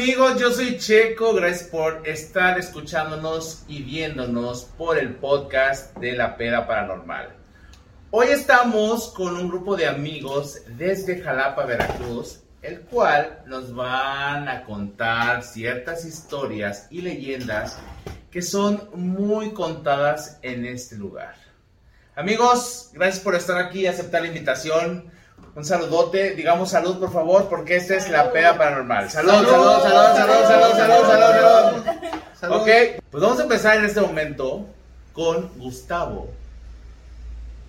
amigos? Yo soy Checo, gracias por estar escuchándonos y viéndonos por el podcast de La Peda Paranormal. Hoy estamos con un grupo de amigos desde Jalapa, Veracruz, el cual nos van a contar ciertas historias y leyendas que son muy contadas en este lugar. Amigos, gracias por estar aquí y aceptar la invitación. Un saludote, digamos salud por favor, porque esta es la peda paranormal. Salud, salud, salud, salud, salud, salud, salud, salud. Ok, pues vamos a empezar en este momento con Gustavo,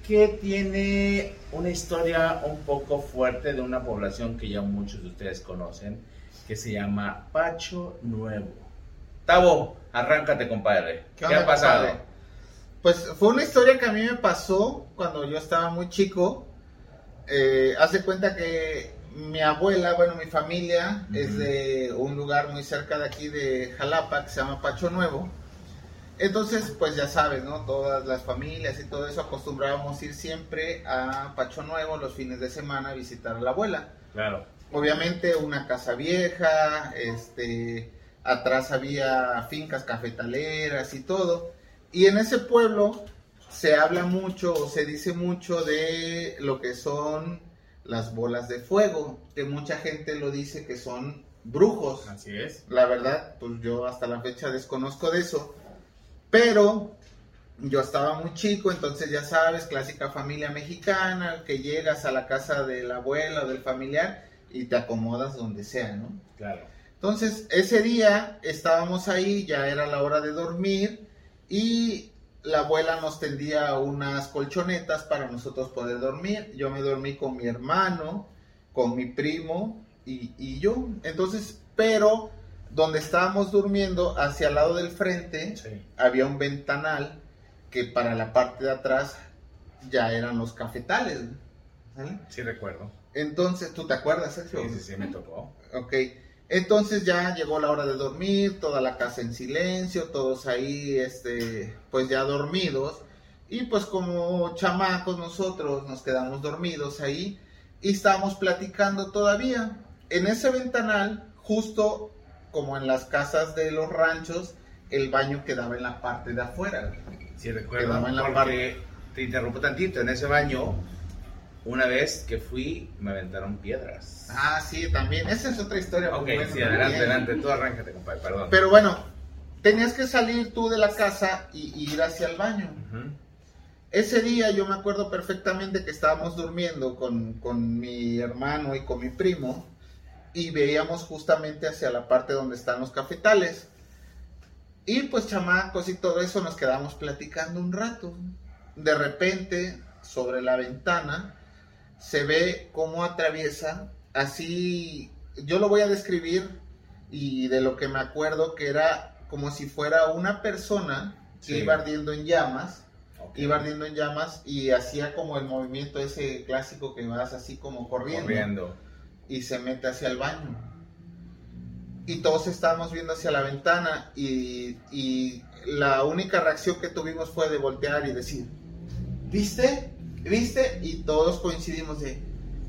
que tiene una historia un poco fuerte de una población que ya muchos de ustedes conocen, que se llama Pacho Nuevo. Tavo, arráncate, compadre. ¿Qué, ha pasado? compadre? Pues fue una historia que a mí me pasó cuando yo estaba muy chico. Eh, haz de cuenta que mi abuela, bueno, mi familia es Ujú. de un lugar muy cerca de aquí de Jalapa que se llama Pacho Nuevo. Entonces, pues ya sabes, ¿no? Todas las familias y todo eso acostumbrábamos ir siempre a Pacho Nuevo los fines de semana a visitar a la abuela. Claro. Obviamente una casa vieja, este, atrás había fincas cafetaleras y todo. Y en ese pueblo se habla mucho o se dice mucho de lo que son las bolas de fuego, que mucha gente lo dice que son brujos. Así es. La verdad, pues yo hasta la fecha desconozco de eso, pero yo estaba muy chico, entonces ya sabes, clásica familia mexicana, que llegas a la casa de la abuela o del familiar y te acomodas donde sea, ¿no? Claro. Entonces, ese día estábamos ahí, ya era la hora de dormir y la abuela nos tendía unas colchonetas para nosotros poder dormir. Yo me dormí con mi hermano, con mi primo y, y yo. Entonces, pero donde estábamos durmiendo, hacia el lado del frente, Sí. había un ventanal que para la parte de atrás ya eran los cafetales. ¿sale? Sí recuerdo. Entonces, ¿tú te acuerdas, Sí, Sergio? sí, sí, me tocó. Ok, entonces ya llegó la hora de dormir, toda la casa en silencio, todos ahí, este, pues ya dormidos. Y pues como chamacos nosotros nos quedamos dormidos ahí y estábamos platicando todavía. En ese ventanal, justo como en las casas de los ranchos, el baño quedaba en la parte de afuera. Sí recuerdo. Quedaba en la Porque te interrumpo tantito. En ese baño, una vez que fui, me aventaron piedras. Ah, sí, también. Esa es otra historia. ok, buena sí, adelante, adelante. Tú arráncate, compadre, perdón. Pero bueno, tenías que salir tú de la casa y y ir hacia el baño. Ese día yo me acuerdo perfectamente que estábamos durmiendo con, con mi hermano y con mi primo y veíamos justamente hacia la parte donde están los cafetales. Y pues chamacos y todo eso nos quedamos platicando un rato. De repente, sobre la ventana, se ve cómo atraviesa, así, yo lo voy a describir y de lo que me acuerdo que era como si fuera una persona que Sí. iba ardiendo en llamas iba ardiendo en llamas y hacía como el movimiento ese clásico que vas así como corriendo, Corriendo. y se mete hacia el baño. Y todos estábamos viendo hacia la ventana y, y la única reacción que tuvimos fue de voltear y decir, ¿viste? ¿Viste? Y todos coincidimos de,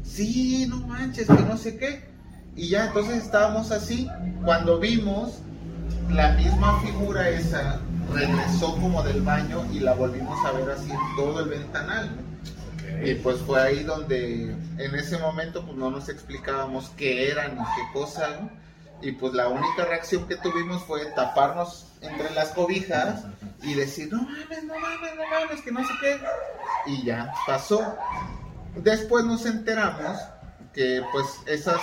sí, no manches, que no sé qué. Y ya entonces estábamos así, cuando vimos la misma figura esa regresó como del baño y la volvimos a ver así en todo el ventanal. Y pues fue ahí donde en ese momento pues no nos explicábamos qué era ni qué cosa, ¿no? Y pues la única reacción que tuvimos fue taparnos entre las cobijas y decir, no mames, no mames, no mames, que no sé qué. Y ya pasó. Después nos enteramos que pues esas,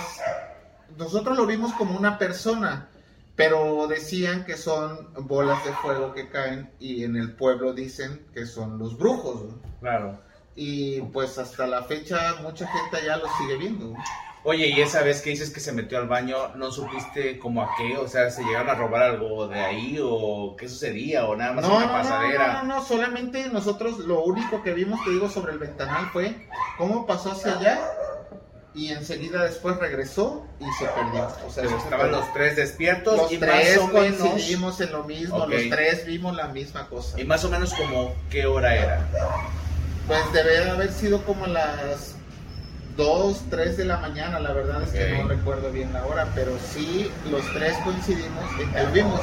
nosotros lo vimos como una persona, pero decían que son bolas de fuego que caen y en el pueblo dicen que son los brujos. Claro. Y pues hasta la fecha mucha gente allá lo sigue viendo. Oye, y esa vez que dices que se metió al baño, ¿no supiste como a qué? O sea, ¿se llegaron a robar algo de ahí o qué sucedía? ¿O nada más No, una no, no, pasadera? no, no, solamente nosotros lo único que vimos, te digo, sobre el ventanal fue cómo pasó hacia allá y enseguida después regresó y se perdió. O sea, estaban perdió. los tres despiertos Los y tres más o menos... coincidimos en lo mismo, los tres vimos la misma cosa. Y más o menos como qué hora era. Pues debe haber sido como las 2, 3 de la mañana, la verdad es que no recuerdo bien la hora, pero sí los tres coincidimos en que lo vimos.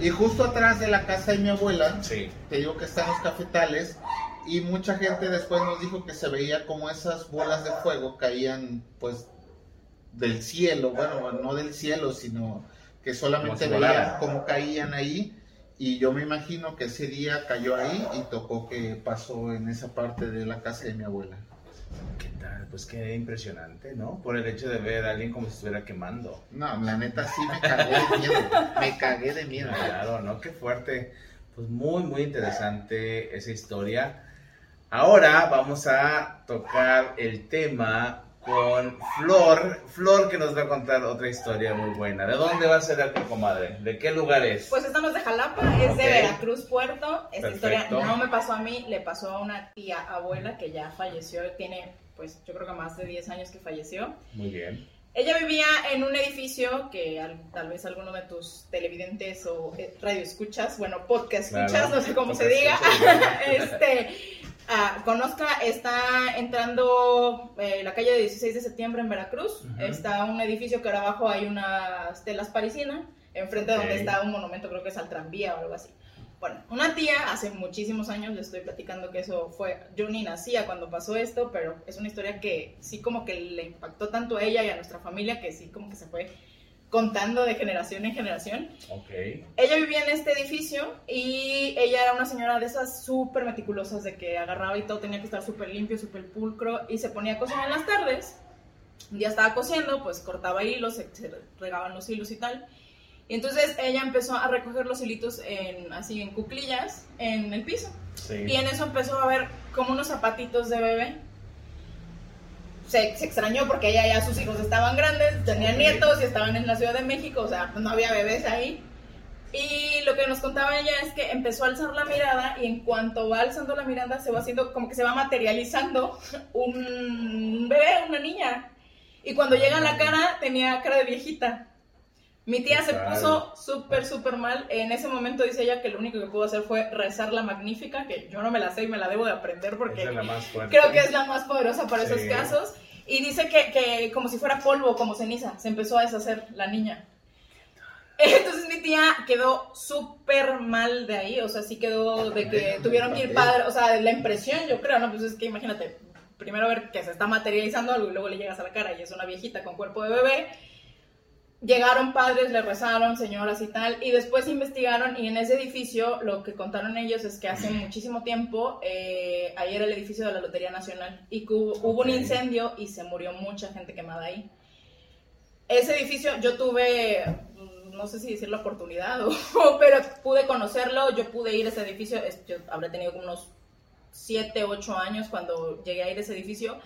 Y justo atrás de la casa de mi abuela, Sí. te digo que están los cafetales, y mucha gente después nos dijo que se veía como esas bolas de fuego caían pues del cielo, bueno, no del cielo, sino que solamente si veía cómo caían ahí. Y yo me imagino que ese día cayó ahí y tocó que pasó en esa parte de la casa de mi abuela. ¿Qué tal? Pues qué impresionante, ¿no? Por el hecho de ver a alguien como si estuviera quemando. No, la neta sí me cagué de miedo. Me cagué de miedo. Claro, ¿no? Qué fuerte. Pues muy, muy interesante esa historia. Ahora vamos a tocar el tema con Flor. Flor que nos va a contar otra historia muy buena. ¿De dónde va a ser la comadre? ¿De qué lugar es? Pues estamos de Jalapa, es Ok. de Veracruz Puerto. Esta Perfecto. historia no me pasó a mí, le pasó a una tía abuela que ya falleció, tiene pues yo creo que más de 10 años que falleció. Muy bien. Ella vivía en un edificio que al- tal vez alguno de tus televidentes o eh, radio escuchas, bueno, podcast Claro. escuchas, no sé cómo se diga, este, ah, conozca, está entrando eh, la calle de 16 de septiembre en Veracruz, está un edificio que ahora abajo hay unas telas parisinas, enfrente de donde está un monumento, creo que es al tranvía o algo así. Bueno, una tía hace muchísimos años, le estoy platicando que eso fue, yo ni nacía cuando pasó esto, pero es una historia que sí como que le impactó tanto a ella y a nuestra familia que sí como que se fue contando de generación en generación. Ok. Ella vivía en este edificio y ella era una señora de esas súper meticulosas de que agarraba y todo tenía que estar súper limpio, súper pulcro y se ponía a cocinar en las tardes. Un día estaba cociendo, pues cortaba hilos, se, se regaban los hilos y tal. Y entonces ella empezó a recoger los hilitos en, así en cuclillas en el piso. Sí. Y en eso empezó a ver como unos zapatitos de bebé. Se, se extrañó porque ella ya sus hijos estaban grandes, tenían nietos y estaban en la Ciudad de México, o sea, no había bebés ahí. Y lo que nos contaba ella es que empezó a alzar la mirada y en cuanto va alzando la mirada se va haciendo como que se va materializando un bebé, una niña. Y cuando llega a la cara tenía cara de viejita. Mi tía se puso súper, súper mal. En ese momento dice ella que lo único que pudo hacer fue rezar la magnífica, que yo no me la sé y me la debo de aprender porque creo que es la más poderosa para esos Sí. casos. Y dice que, que como si fuera polvo, como ceniza, se empezó a deshacer la niña. Entonces mi tía quedó súper mal de ahí, o sea, sí quedó de que tuvieron que ir padre, o sea, la impresión yo creo, ¿no? Pues es que imagínate, primero ver que se está materializando algo y luego le llegas a la cara y es una viejita con cuerpo de bebé. Llegaron padres, le rezaron, señoras y tal, y después investigaron y en ese edificio lo que contaron ellos es que hace muchísimo tiempo, eh, ahí era el edificio de la Lotería Nacional y que hubo, hubo un incendio y se murió mucha gente quemada ahí. Ese edificio yo tuve, mm, no sé si decir la oportunidad, o, pero pude conocerlo, yo pude ir a ese edificio, yo habré tenido unos 7, 8 años cuando llegué a ir a ese edificio.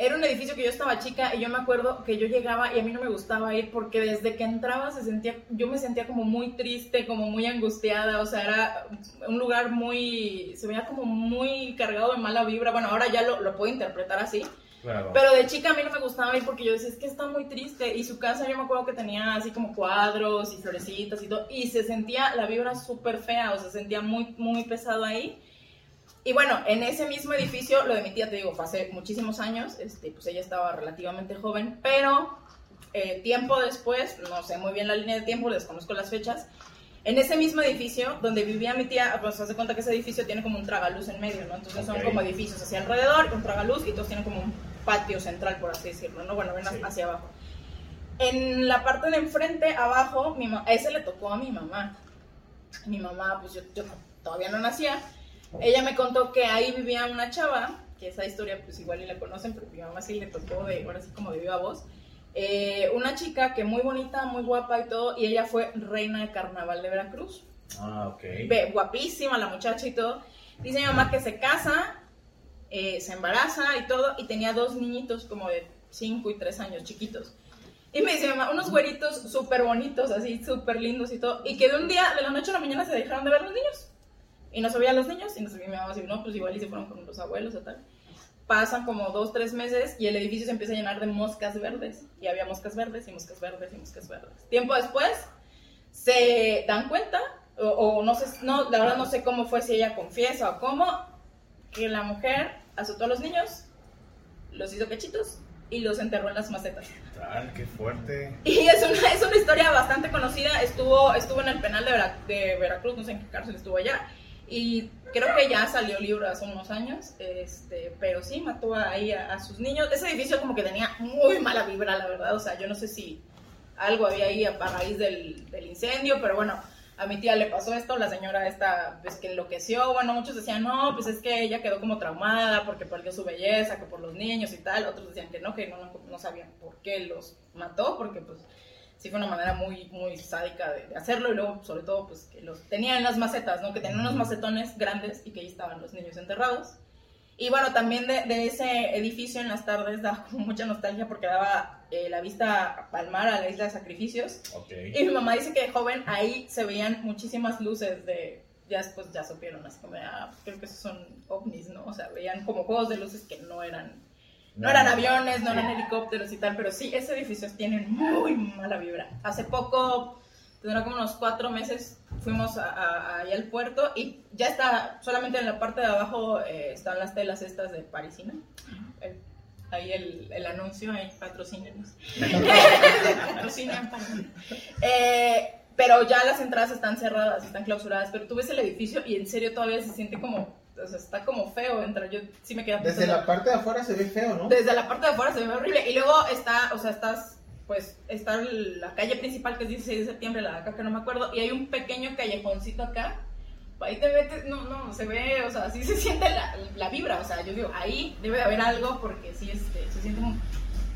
Era un edificio que yo estaba chica y yo me acuerdo que yo llegaba y a mí no me gustaba ir porque desde que entraba se sentía, yo me sentía como muy triste, como muy angustiada, o sea, era un lugar muy, se veía como muy cargado de mala vibra. Bueno, ahora ya lo, lo puedo interpretar así, Claro. pero de chica a mí no me gustaba ir porque yo decía, es que está muy triste. Y su casa yo me acuerdo que tenía así como cuadros y florecitas y todo. Y se sentía la vibra súper fea, o se sentía muy, muy pesado ahí. Y bueno, en ese mismo edificio, lo de mi tía, te digo, fue hace muchísimos años, este, pues ella estaba relativamente joven, pero eh, tiempo después, no sé muy bien la línea de tiempo, desconozco las fechas, en ese mismo edificio donde vivía mi tía, pues haz de cuenta que ese edificio tiene como un tragaluz en medio, ¿no? Entonces Ok. son como edificios hacia alrededor, un tragaluz y todos tienen como un patio central, por así decirlo, ¿no? Bueno, ven Sí. hacia abajo. En la parte de enfrente, abajo, mi ese le tocó a mi mamá. Mi mamá, pues yo, yo todavía no nacía. Ella me contó que ahí vivía una chava, que esa historia pues igual y la conocen, pero mi mamá sí le tocó de, ahora sí como de viva voz. Eh, una chica que muy bonita, muy guapa y todo, y ella fue reina de carnaval de Veracruz. Ah, ok. Ve, guapísima la muchacha y todo. Dice mi mamá que se casa, eh, se embaraza y todo, y tenía dos niñitos como de 5 y 3 años, chiquitos. Y me dice mi mamá, unos güeritos súper bonitos, así, súper lindos y todo, y que de un día, de la noche a la mañana, se dejaron de ver los niños. Y no se veían los niños, y no se mi mamá así, no, pues igual y se fueron con los abuelos o tal. Pasan como dos, tres meses y el edificio se empieza a llenar de moscas verdes. Y había moscas verdes y moscas verdes y moscas verdes. Tiempo después, se dan cuenta, o, o no sé, no, la verdad no sé cómo fue, si ella confiesa o cómo, que la mujer azotó a los niños los hizo cachitos y los enterró en las macetas. Tal, qué fuerte. Y es una, es una historia bastante conocida. Estuvo, estuvo en el penal de, Vera- de Veracruz, no sé en qué cárcel estuvo allá. Y creo que ya salió libro hace unos años. Este, pero sí, mató ahí a, sus niños. Ese edificio como que tenía muy mala vibra, la verdad. O sea, yo no sé si algo había ahí a, raíz del, incendio, pero bueno. A mi tía le pasó esto, la señora esta, pues que enloqueció, bueno, muchos decían, no, pues es que ella quedó como traumada porque perdió su belleza, que por los niños y tal, otros decían que no, que no, no sabían por qué los mató, porque pues sí fue una manera muy, muy sádica de, de hacerlo y luego sobre todo pues que los tenía en las macetas, ¿no? Que tenían unos macetones grandes y que ahí estaban los niños enterrados. Y bueno, también de, de ese edificio en las tardes daba como mucha nostalgia porque daba eh, la vista al mar, a la isla de sacrificios. Ok. Y mi mamá dice que de joven ahí se veían muchísimas luces de... Ya después ya supieron, así como, ah, creo que esos son ovnis, ¿no? O sea, veían como juegos de luces que no eran no eran aviones, no eran helicópteros y tal, pero sí, ese edificio tiene muy mala vibra. Hace poco, tendrá como unos cuatro meses, fuimos a, a- ahí al puerto y ya está, solamente en la parte de abajo eh, están las telas estas de Parisina. Eh, ahí el, el anuncio, ahí patrocínenos. Patrocinan Parisina. Eh, pero ya las entradas están cerradas, están clausuradas, pero tú ves el edificio y en serio todavía se siente como, o sea, está como feo entrar. Yo sí me quedé Desde pensando- la parte de afuera se ve feo, ¿no? desde la parte de afuera se ve horrible. Y luego está, o sea, estás, pues, está la calle principal que es 16 de septiembre, la de acá que no me acuerdo, y hay un pequeño callejoncito acá. Ahí te metes, no, no, se ve, o sea, así se siente la, la vibra, o sea, yo digo, ahí debe de haber algo porque sí, este, se siente como...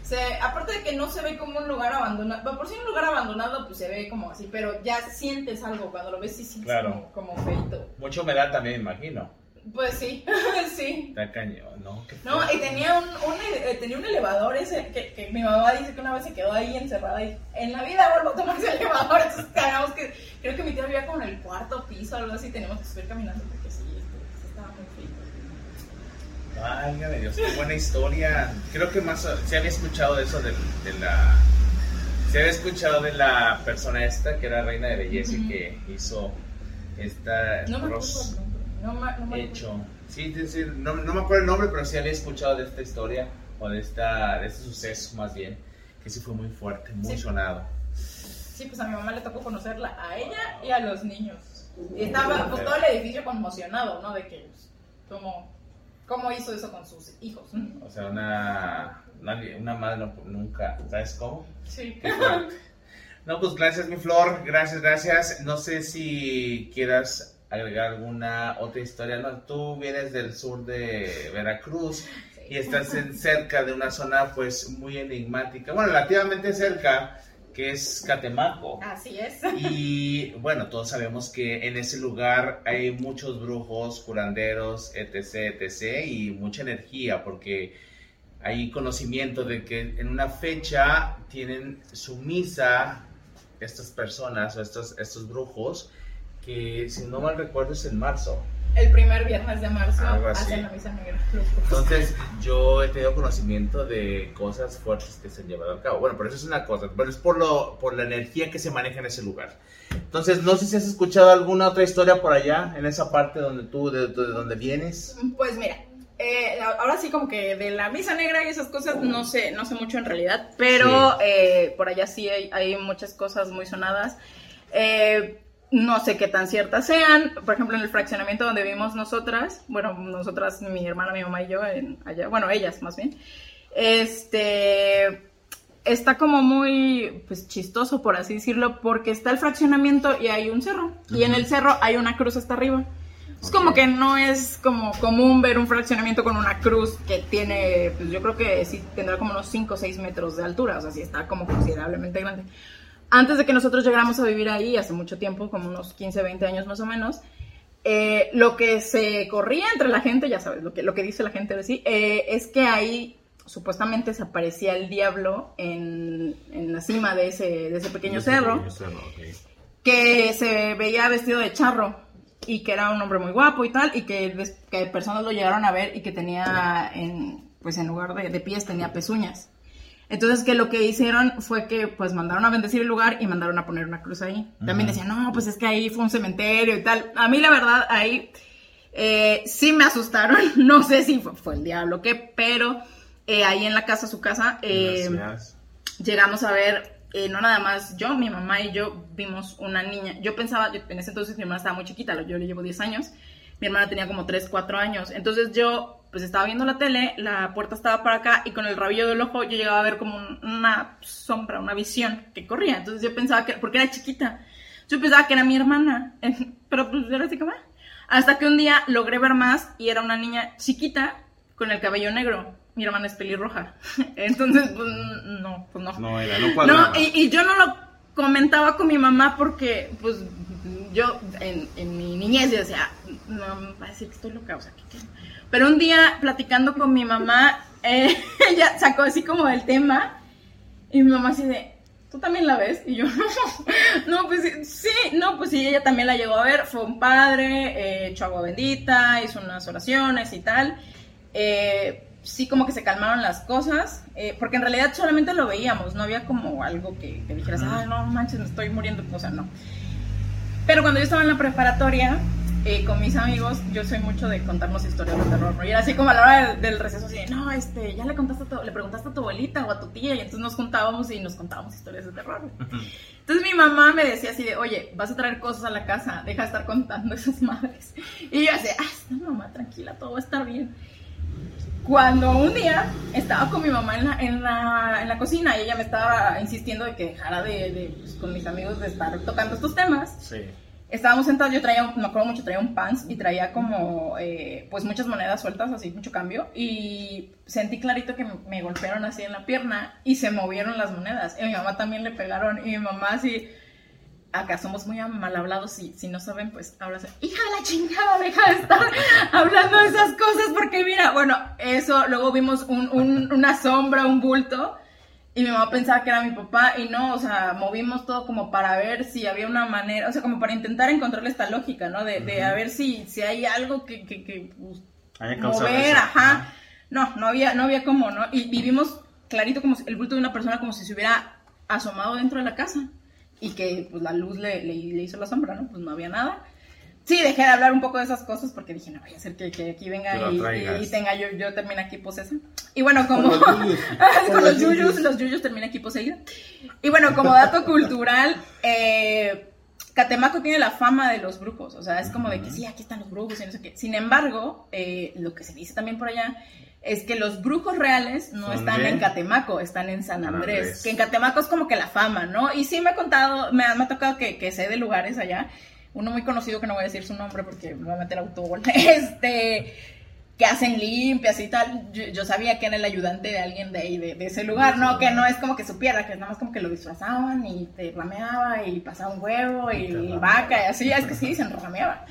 Se, aparte de que no se ve como un lugar abandonado, bueno, por si un lugar abandonado, pues se ve como así, pero ya sientes algo, cuando lo ves sí sientes Claro. como, como feito. Mucha humedad también, imagino. Pues sí, sí. Está cañón, ¿no? No, y tenía un, un, eh, tenía un elevador ese que, que mi mamá dice que una vez se quedó ahí encerrada y en la vida vuelvo a tomar ese elevador. Entonces que, creo que mi tía vivía como en el cuarto piso o algo así, teníamos que subir caminando porque sí, este, estaba muy frío. Válgame Dios, qué buena historia. Creo que más se había escuchado de eso de, de la. Se había escuchado de la persona esta que era reina de belleza y Ujú. que hizo esta No me acuerdo. No, me- no me hecho. Sí, sí, no, no me acuerdo el nombre, pero sí había escuchado de esta historia o de esta de este suceso más bien, que sí fue muy fuerte, muy Sí. sonado. Sí, pues a mi mamá le tocó conocerla a ella y a los niños. Y estaba pues, todo el edificio conmocionado, ¿no? De que, pues, cómo, cómo hizo eso con sus hijos. O sea, una una madre nunca, ¿sabes cómo? Sí. Qué. No, pues gracias, mi Flor. Gracias, gracias. No sé si quieras agregar alguna otra historia. No, tú vienes del sur de Veracruz y estás en- cerca de una zona, pues, muy enigmática. Bueno, relativamente cerca, que es Catemaco. Así es. Y bueno, todos sabemos que en ese lugar hay muchos brujos, curanderos, etc., etc., y mucha energía, porque hay conocimiento de que en una fecha tienen su misa estas personas o estos, estos brujos, que si no mal recuerdo es en marzo. El primer viernes de marzo hacen la misa negra. Entonces, yo he tenido conocimiento de cosas fuertes que se han llevado a cabo. Bueno, pero eso es una cosa, pero es por, lo, por la energía que se maneja en ese lugar. Entonces, no sé si has escuchado alguna otra historia por allá, en esa parte donde tú, de, de donde vienes. Pues mira, eh, ahora sí como que de la misa negra y esas cosas no sé, no sé mucho en realidad, pero eh, por allá sí hay, hay muchas cosas muy sonadas. Eh, no sé qué tan ciertas sean. Por ejemplo, en el fraccionamiento donde vivimos nosotras, bueno, nosotras, mi hermana, mi mamá y yo, en allá, bueno, ellas más bien, este, está como muy, pues, chistoso, por así decirlo, porque está el fraccionamiento y hay un cerro, y en el cerro hay una cruz hasta arriba. Es como que no es como común ver un fraccionamiento con una cruz que tiene, pues yo creo que sí tendrá como unos 5 o 6 metros de altura, o sea, sí está como considerablemente grande. Antes de que nosotros llegáramos a vivir ahí, hace mucho tiempo, como unos 15, 20 años más o menos, eh, lo que se corría entre la gente, ya sabes, lo que, lo que dice la gente de sí, eh, es que ahí supuestamente se aparecía el diablo en, en la cima de ese, de ese pequeño cerro que se veía vestido de charro y que era un hombre muy guapo y tal, y que personas lo llegaron a ver y que tenía, en, pues en lugar de, de pies, tenía pezuñas. Entonces que lo que hicieron fue que pues mandaron a bendecir el lugar y mandaron a poner una cruz ahí. También decían, no, pues es que ahí fue un cementerio y tal. A mí la verdad ahí eh, sí me asustaron, no sé si fue, fue el diablo o qué, pero eh, ahí en la casa, su casa, eh, llegamos a ver, no nada más yo, mi mamá y yo vimos una niña. Yo pensaba, yo- en ese entonces mi hermana estaba muy chiquita, yo le llevo 10 años, mi hermana tenía como 3, 4 años. Entonces yo, pues estaba viendo la tele, la puerta estaba para acá y con el rabillo del ojo yo llegaba a ver como un- una sombra, una visión que corría. Entonces yo pensaba que, porque era chiquita, yo pensaba que era mi hermana, pero pues era así como... ah. Hasta que un día logré ver más y era una niña chiquita con el cabello negro. Mi hermana es pelirroja. Entonces, pues no, pues no. No, era, no cuadraba. No, y, y yo no lo comentaba con mi mamá porque, pues, yo en, en mi niñez yo decía, no, me va a decir que estoy loca, o sea, ¿qué, qué? Pero un día, platicando con mi mamá, eh, ella sacó así como el tema y mi mamá así de, ¿tú también la ves? Y yo, no, pues sí, no, pues sí, ella también la llegó a ver, fue un padre, eh, echó agua bendita, hizo unas oraciones y tal. Eh, sí como que se calmaron las cosas, eh, porque en realidad solamente lo veíamos, no había como algo que, que dijeras, ay, no manches, me estoy muriendo, o sea, no. Pero cuando yo estaba en la preparatoria, eh, con mis amigos, yo soy mucho de contarnos historias de terror, ¿no? Y era así como a la hora del, del receso, así de, no, este, ya le contaste a tu- le preguntaste a tu abuelita o a tu tía, y entonces nos juntábamos y nos contábamos historias de terror. Entonces mi mamá me decía así de, oye, vas a traer cosas a la casa, deja de estar contando esas madres. Y yo así, ah, no, mamá, tranquila, todo va a estar bien. Cuando un día estaba con mi mamá en la, en la, en la cocina y ella me estaba insistiendo de que dejara de, de, pues, con mis amigos de estar tocando estos temas, Sí. Estábamos sentados, yo traía, me acuerdo mucho, traía un pants y traía como, eh, pues muchas monedas sueltas, así, mucho cambio, y sentí clarito que me, golpearon así en la pierna y se movieron las monedas, y a mi mamá también le pegaron, y mi mamá así, acá somos muy mal hablados, si, si no saben, pues se, hija de la chingada, deja de estar hablando de esas cosas, porque mira, bueno, eso, luego vimos un, un- una sombra, un bulto, y mi mamá pensaba que era mi papá y no, o sea, movimos todo como para ver si había una manera, o sea, como para intentar encontrarle esta lógica, ¿no? De, de a ver si, si hay algo que, que, que, pues, mover, eso. ajá. No, no había, no había cómo, ¿no? Y vivimos clarito como si- el bulto de una persona como si se hubiera asomado dentro de la casa y que pues la luz le, le, le hizo la sombra, ¿no? Pues no había nada. Sí, dejé de hablar un poco de esas cosas porque dije, no vaya a ser que, que aquí venga y, y- tenga yo, yo termine aquí posesa. Y bueno, como... Con los con, Con los yuyos. los termina aquí poseída. Y bueno, como dato cultural, eh, Catemaco tiene la fama de los brujos, o sea, es como de que sí, aquí están los brujos y no sé qué. Sin embargo, eh, lo que se dice también por allá es que los brujos reales no ¿Son están en Catemaco, están en San San Andrés, Andrés. que en Catemaco es como que la fama, ¿no? Y sí me ha contado, me ha, me ha tocado que, que sé de lugares allá, uno muy conocido que no voy a decir su nombre porque me va a meter autogol, este, que hacen limpias y tal. Yo, yo sabía que era el ayudante de alguien de ahí, de, de ese lugar, ¿no? Que no es como que supiera, que nada más como que lo disfrazaban y te rameaba y pasaba un huevo y, vaca y así, es que sí dicen rameaba.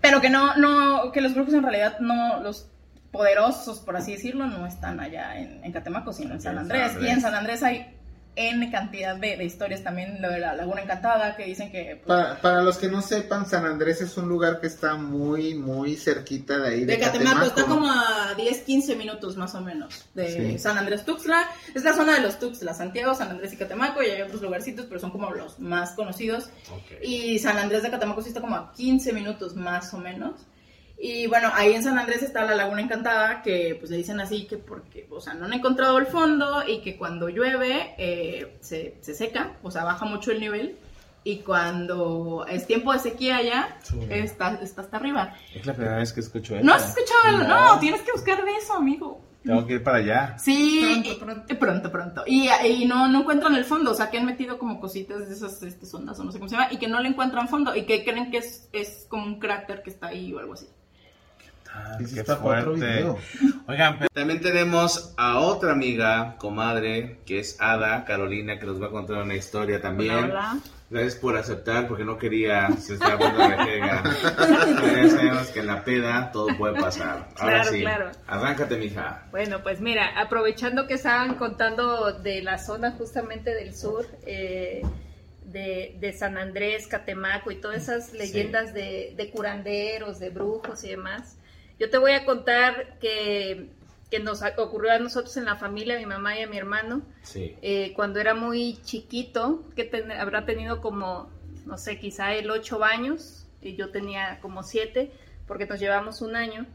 Pero que no, no, que los brujos en realidad no, los poderosos, por así decirlo, no están allá en, en Catemaco, sino en San Andrés. Y en San Andrés hay N cantidad de, de historias también, lo de la Laguna Encantada, que dicen que... pues, Para, para los que no sepan, San Andrés es un lugar que está muy, muy cerquita de ahí. De, De Catemaco, está como a 10, 15 minutos más o menos de Sí. San Andrés Tuxtla. Es la zona de los Tuxtla, Santiago, San Andrés y Catemaco, y hay otros lugarcitos, pero son como los más conocidos. Ok. Y San Andrés de Catemaco sí está como a 15 minutos más o menos. Y bueno, ahí en San Andrés está la Laguna Encantada, que pues le dicen así que porque, o sea, no han encontrado el fondo y que cuando llueve eh, se, se seca, o sea, baja mucho el nivel. Y cuando es tiempo de sequía ya, está, está hasta arriba. Es la primera vez que escucho eso. ¿No has escuchado? No. No. tienes que buscar de eso, amigo. Tengo que ir para allá. Sí, Pronto, pronto. pronto, pronto. Y, y no, no encuentran el fondo, o sea, que han metido como cositas de esas este, sondas o no sé cómo se llama, y que no le encuentran fondo, y que creen que es, es como un cráter que está ahí o algo así. Ah, qué fuerte. video. Oigan, pero también tenemos a otra amiga, comadre, que es Ada Carolina, que nos va a contar una historia también. Hola, hola. Gracias por aceptar, porque no quería, se estaba poniendo rejega. Pero ya sabemos que en la peda todo puede pasar. Ahora Claro, sí, claro. arráncate, mija. Bueno, pues mira, aprovechando que estaban contando de la zona justamente del sur, eh, de, de San Andrés, Catemaco y todas esas leyendas de, de curanderos, de brujos y demás, yo te voy a contar que, que nos ocurrió a nosotros en la familia, a mi mamá y a mi hermano, Sí. eh, cuando era muy chiquito, que ten- habrá tenido como, no sé, quizá el ocho años, y yo tenía como siete, porque nos llevamos un año.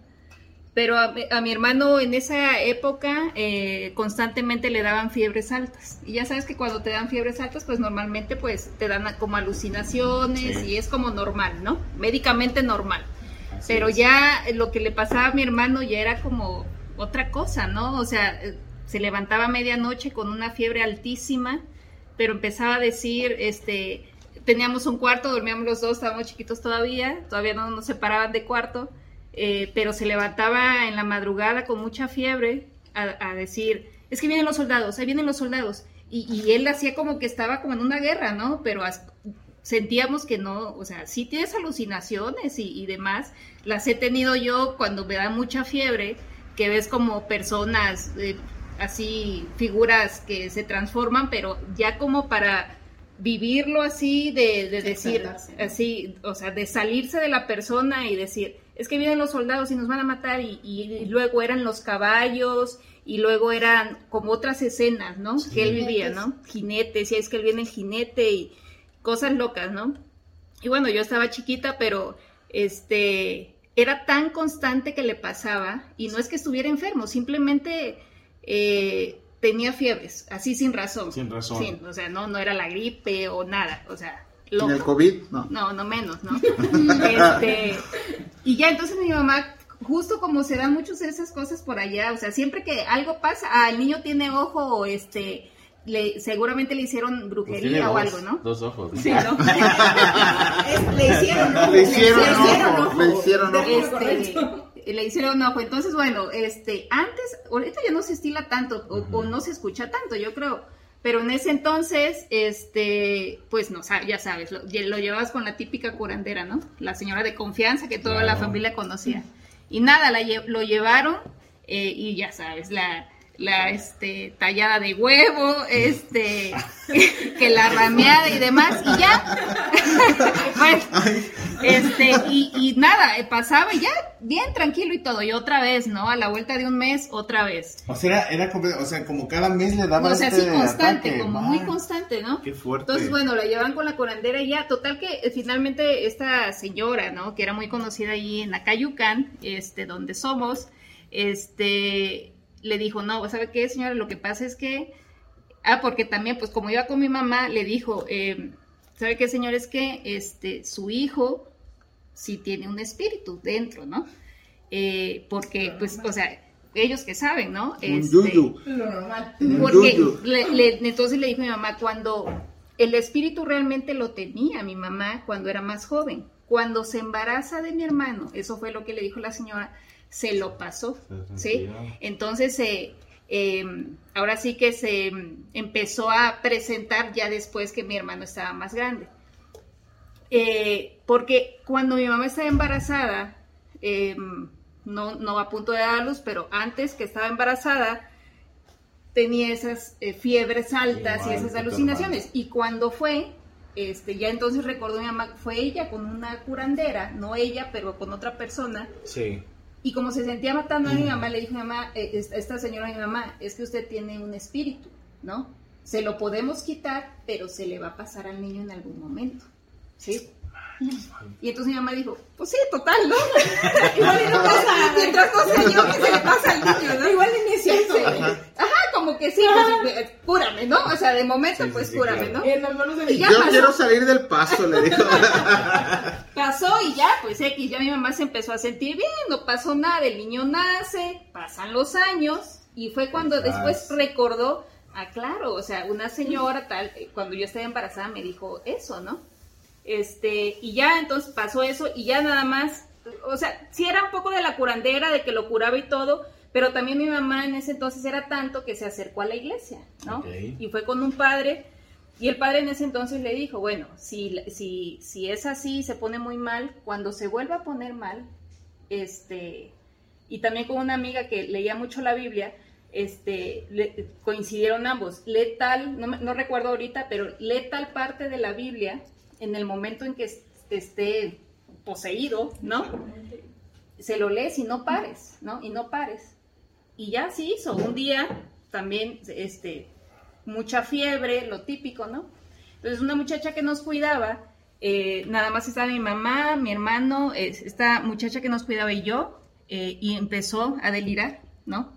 Pero a, mi- a mi hermano en esa época eh, constantemente le daban fiebres altas. Y ya sabes que cuando te dan fiebres altas, pues normalmente pues te dan como alucinaciones Sí. y es como normal, ¿no? Médicamente normal. Así Pero es. ya lo que le pasaba a mi hermano ya era como otra cosa, ¿no? O sea, eh, se levantaba a medianoche con una fiebre altísima, pero empezaba a decir, este, teníamos un cuarto, dormíamos los dos, estábamos chiquitos todavía, todavía no nos separaban de cuarto, eh, pero se levantaba en la madrugada con mucha fiebre a, a decir, es que vienen los soldados, ahí vienen los soldados. Y, y él hacía como que estaba como en una guerra, ¿no? Pero as- sentíamos que no, o sea, sí tienes alucinaciones y, y demás. Las he tenido yo cuando me da mucha fiebre, que ves como personas, eh, así, figuras que se transforman, pero ya como para vivirlo así, de, de decir, así, o sea, de salirse de la persona y decir, es que vienen los soldados y nos van a matar, y, y luego eran los caballos, y luego eran como otras escenas, ¿no? Que él vivía, ¿no? Jinetes, y es que él viene en jinete y cosas locas, ¿no? Y bueno, yo estaba chiquita, pero este era tan constante que le pasaba, y no es que estuviera enfermo, simplemente eh, tenía fiebres, así sin razón. Sin razón. Sí, o sea, no, no era la gripe o nada, o sea, En loco. el COVID, no. No, no menos, ¿no? este, y ya entonces mi mamá, justo como se dan muchas de esas cosas por allá, o sea, siempre que algo pasa, ah, el niño tiene ojo o este, le, seguramente le hicieron Pues tiene brujería o dos- algo, ¿no? Dos ojos. Sí, ¿no? Le hicieron ojo. Le hicieron Le ojo, le hicieron ojo. Este, le hicieron ojo. Entonces, bueno, este, antes, ahorita ya no se estila tanto o, o no se escucha tanto, yo creo. Pero en ese entonces, este, pues no, ya sabes, lo, lo llevabas con la típica curandera, ¿no? La señora de confianza que toda la familia conocía. Y nada, la lo llevaron eh, y ya sabes, la, la este, tallada de huevo, este, que la rameada y demás, y ya. bueno, este, y, y nada, eh, pasaba y ya, bien tranquilo y todo, y otra vez, ¿no? A la vuelta de un mes, otra vez. O sea, era, era o sea, como cada mes le daban o sea, este así constante, ataque. como muy constante, ¿no? Qué fuerte. Entonces, bueno, la llevan con la curandera y ya, total que eh, finalmente esta señora, ¿no? Que era muy conocida allí en Acayucan, este, donde somos, este, le dijo, no, ¿sabe qué, señora? Lo que pasa es que, ah, porque también, pues como iba con mi mamá, le dijo, eh, ¿sabe qué, señor? Es que, este, su hijo sí tiene un espíritu dentro, ¿no? Eh, porque, pues, o sea, ellos que saben, ¿no? Un Este, yuyu. Lo normal. Un porque yuyu. le- le- entonces le dijo a mi mamá, cuando el espíritu realmente lo tenía mi mamá cuando era más joven, cuando se embaraza de mi hermano, eso fue lo que le dijo la señora, se lo pasó, ¿sí? Entonces, eh, eh, ahora sí que se empezó a presentar ya después que mi hermano estaba más grande. Eh, porque cuando mi mamá estaba embarazada, eh, no, no a punto de dar a luz, pero antes que estaba embarazada, tenía esas eh, fiebres altas y esas alucinaciones. Y cuando fue, este, ya entonces recordó mi mamá, fue ella con una curandera, no ella, pero con otra persona, Sí. Y como se sentía matando a mi mamá, le dijo a mi mamá, eh, esta señora a mi mamá, es que usted tiene un espíritu, ¿no? Se lo podemos quitar, pero se le va a pasar al niño en algún momento, ¿sí? Y entonces mi mamá dijo, pues sí, total, ¿no? Igual y no pasa, mientras no sea yo, que se le pasa al niño, ¿no? Igual ni es cierto. Ajá. como que sí, pues, eh, cúrame, ¿no? O sea, de momento, Sí, pues sí, cúrame, claro. ¿no? En las manos de Y mi ya Yo pasó. quiero salir del paso, le dijo. Pasó y ya, pues X, ya mi mamá se empezó a sentir bien, no pasó nada, el niño nace, pasan los años y fue cuando después recordó, ah, claro, o sea, una señora tal, eh, cuando yo estaba embarazada me dijo eso, ¿no? Este, y ya entonces pasó eso y ya nada más, o sea, sí era un poco de la curandera, de que lo curaba y todo, pero también mi mamá en ese entonces era tanto que se acercó a la iglesia, ¿no? Y fue con un padre y el padre en ese entonces le dijo, bueno, si, si, si es así, se pone muy mal, cuando se vuelva a poner mal, este, y también con una amiga que leía mucho la Biblia, este, le- coincidieron ambos, lee tal, no, no recuerdo ahorita, pero lee tal parte de la Biblia en el momento en que es- esté poseído, ¿no? Se lo lees y no pares, ¿no? Y no pares. Y ya sí hizo, un día también, este, mucha fiebre, lo típico, ¿no? Entonces una muchacha que nos cuidaba, eh, nada más estaba mi mamá, mi hermano, es- esta muchacha que nos cuidaba y yo, eh, y empezó a delirar, ¿no?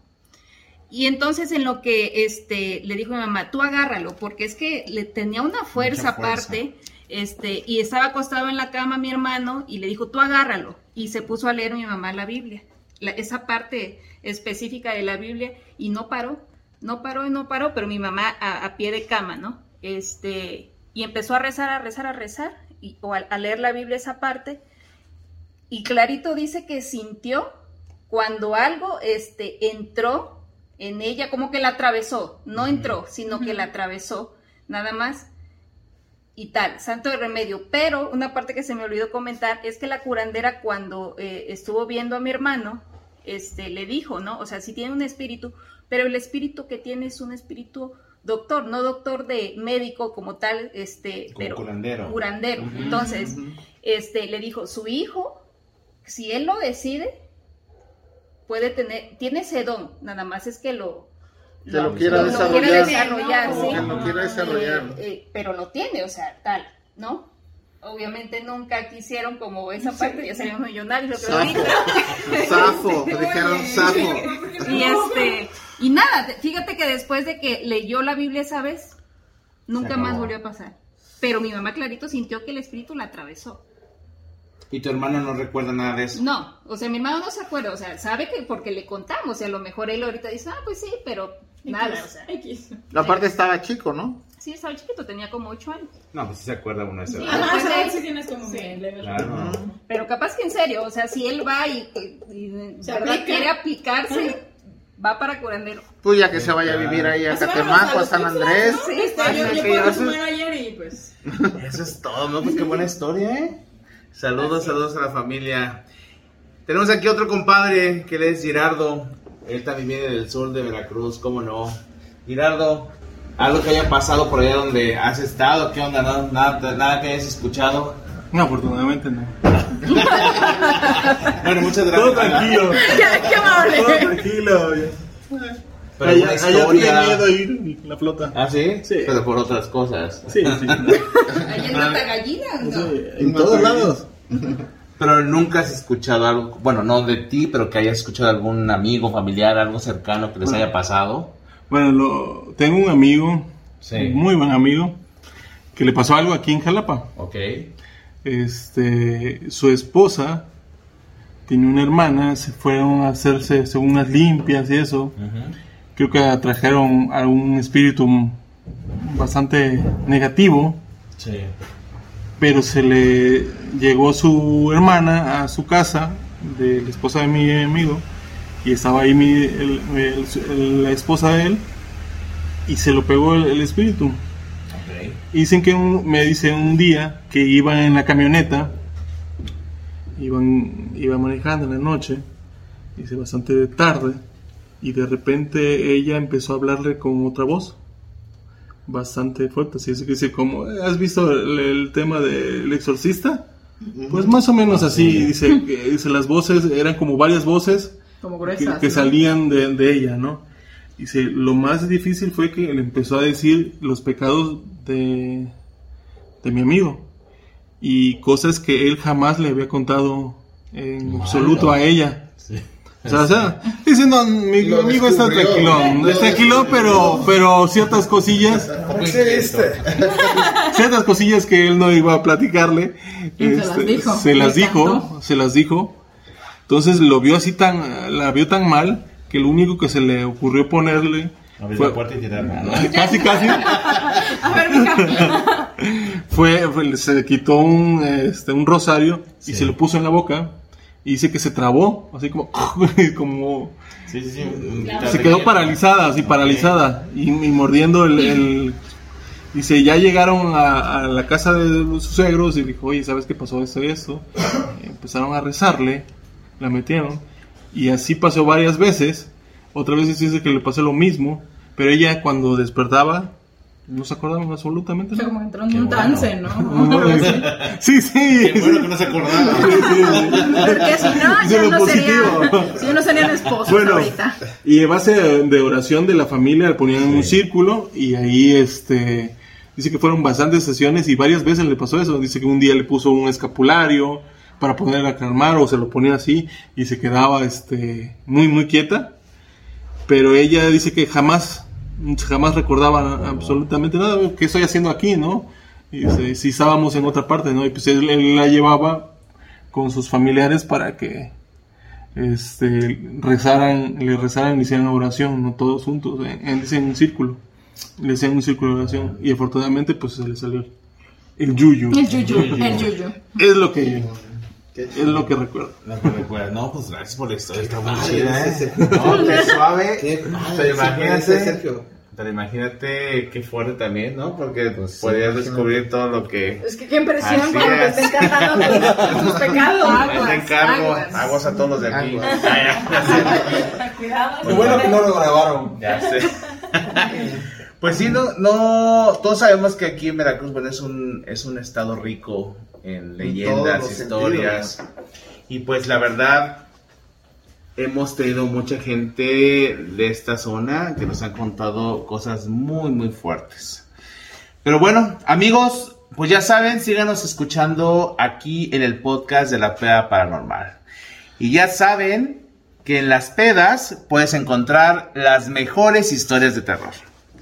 Y entonces en lo que este, le dijo a mi mamá, tú agárralo, porque es que le tenía una fuerza, fuerza. aparte, este, y estaba acostado en la cama mi hermano y le dijo, tú agárralo. Y se puso a leer mi mamá la Biblia, la- esa parte específica de la Biblia, y no paró, no paró y no paró, pero mi mamá a, a pie de cama, ¿no? Este, y empezó a rezar, a rezar, a rezar, y, o a, a leer la Biblia esa parte, y clarito dice que sintió cuando algo este, entró en ella, como que la atravesó, no entró, sino que la atravesó, nada más. Y tal, santo de remedio. Pero una parte que se me olvidó comentar es que la curandera cuando eh, estuvo viendo a mi hermano, este, le dijo, ¿no? O sea, sí tiene un espíritu, pero el espíritu que tiene es un espíritu doctor, no doctor de médico como tal, este, Como pero curandero. curandero. Entonces, este, le dijo, su hijo, si él lo decide, puede tener, tiene ese don, nada más es que lo, Que lo quiera lo desarrollar. quiera desarrollar, sí. que lo quiera desarrollar. Eh, eh, pero lo tiene, o sea, tal, ¿no? Obviamente nunca quisieron como esa parte, ya serían millonarios, lo que. Zafo, dijeron zafo. Y este, y nada, fíjate que después de que leyó la Biblia esa vez, nunca más volvió a pasar. Pero mi mamá clarito sintió que el espíritu la atravesó. Y tu hermano no recuerda nada de eso. No, o sea, mi hermano no se acuerda, o sea, sabe que porque le contamos, y a lo mejor él ahorita dice, ah, pues sí, pero nada, o sea. X. Aparte estaba chico, ¿no? Sí, estaba chiquito, tenía como ocho años. No, pues sí se acuerda uno de ese. Sí. Ajá, Después o sea, de- sí tienes como que leve Claro. Pero capaz que en serio, o sea, si él va y, y- Se ¿verdad? aplica. quiere aplicarse, va para curandero. Pues ya que se vaya a vivir ahí a Pues, Catemaco, a San Andrés. ¿no? Sí, Este, sí, yo, yo sí, puedo sí. sumar ayer y pues. Eso es todo, ¿no? Pues qué buena historia, ¿eh? Saludos, saludos a la familia. Tenemos aquí otro compadre que él es Girardo. Él también viene del sur de Veracruz, ¿cómo no? Girardo, algo que haya pasado por allá donde has estado, ¿qué onda? ¿No? Nada, nada que hayas escuchado. No, afortunadamente no. Bueno, muchas Todo gracias. tranquilo. ¡Qué amable! Todo tranquilo. Pero allá, una allá historia. miedo ir la flota. ¿Ah, sí? Sí. Pero por otras cosas. Sí, sí. Ahí en Mata Gallina, ¿no? Sí, en todos lados. Pero nunca has escuchado algo, bueno, no de ti, pero que hayas escuchado algún amigo, familiar, algo cercano que les haya pasado. Bueno, lo, tengo un amigo, Sí. un muy buen amigo, que le pasó algo aquí en Jalapa. Ok. Este, su esposa tiene una hermana, se fueron a hacerse según unas limpias y eso. Creo que atrajeron a un espíritu bastante negativo. Sí. pero se le llegó su hermana a su casa de la esposa de mi amigo y estaba ahí mi, el- el- el- la esposa de él y se lo pegó el, espíritu. Ok. Y dicen que un- me dice un día que iban en la camioneta, iban, iba manejando en la noche, dice bastante tarde, y de repente ella empezó a hablarle con otra voz bastante fuerte. Así es que dice, como, ¿has visto el, tema del exorcista? Pues más o menos así, dice, dice, las voces eran como varias voces Como que, gruesas. que ¿no? salían de, de ella, ¿no? Dice, lo más difícil fue que le empezó a decir los pecados de, de mi amigo y cosas que él jamás le había contado en absoluto a ella. O sea, o sea, diciendo, mi Lo amigo está Lo está tranquilo, pero, pero ciertas cosillas, ciertas cosillas que él no iba a platicarle, Y se las este, dijo. se las dijo, se las dijo. Entonces lo vio así tan, la vio tan mal que lo único que se le ocurrió ponerle Abrir fue, la puerta y tirarla, ¿no? casi casi A ver, mija. fue, fue- se le quitó un, este, un rosario y Sí. se lo puso en la boca y dice que se trabó, así como, como Sí, sí, sí. se quedó paralizada, así paralizada y, y mordiendo el, el- dice ya llegaron a, a la casa de sus suegros y dijo oye sabes qué pasó esto y esto empezaron a rezarle la metieron y así pasó varias veces otra vez dice que le pasó lo mismo pero ella cuando despertaba no se acordaba absolutamente O sea, como entró en Qué un bueno. trance, ¿no? Sí sí Qué bueno que no se acordaba. Porque si no, lo no sería. Si no serían esposos Bueno, ahorita. y en base de oración de la familia le ponían en un círculo y ahí este dice que fueron bastantes sesiones y varias veces le pasó eso. Dice que un día le puso un escapulario, para ponerla a calmar o se lo ponía así y se quedaba este muy muy quieta. Pero ella dice que jamás jamás recordaba absolutamente nada, ¿qué estoy haciendo aquí, no? Y si estábamos en otra parte, ¿no? Y pues él, él la llevaba con sus familiares para que este, rezaran, le rezaran y hicieran oración, no todos juntos, en, en, en un círculo. Le hacían un círculo de oración y afortunadamente pues se le salió el yuyu. El yuyu, el yuyu. Es lo que es lo que recuerdo. Lo que recuerda. No, pues gracias por la historia, está muy chida, ese ¿eh? No, qué suave. Qué imagínate, ese Sergio. pero imagínate qué fuerte también, ¿no? Porque pues, podrías imagínate. descubrir todo lo que... Es que qué impresión Así cuando te es. estén cantando tus, tus pecados. Te encargo, aguas. aguas a todos los de aquí. Aguas. Cuidado. Qué bueno que no lo grabaron. ya sé. Pues sí, no, no, todos sabemos que aquí en Veracruz, bueno, es un, es un estado rico en leyendas, los historias. Y pues la verdad, hemos tenido mucha gente de esta zona que nos han contado cosas muy, muy fuertes. Pero bueno, amigos, pues ya saben, síganos escuchando aquí en el podcast de la peda paranormal. Y ya saben que en las pedas puedes encontrar las mejores historias de terror.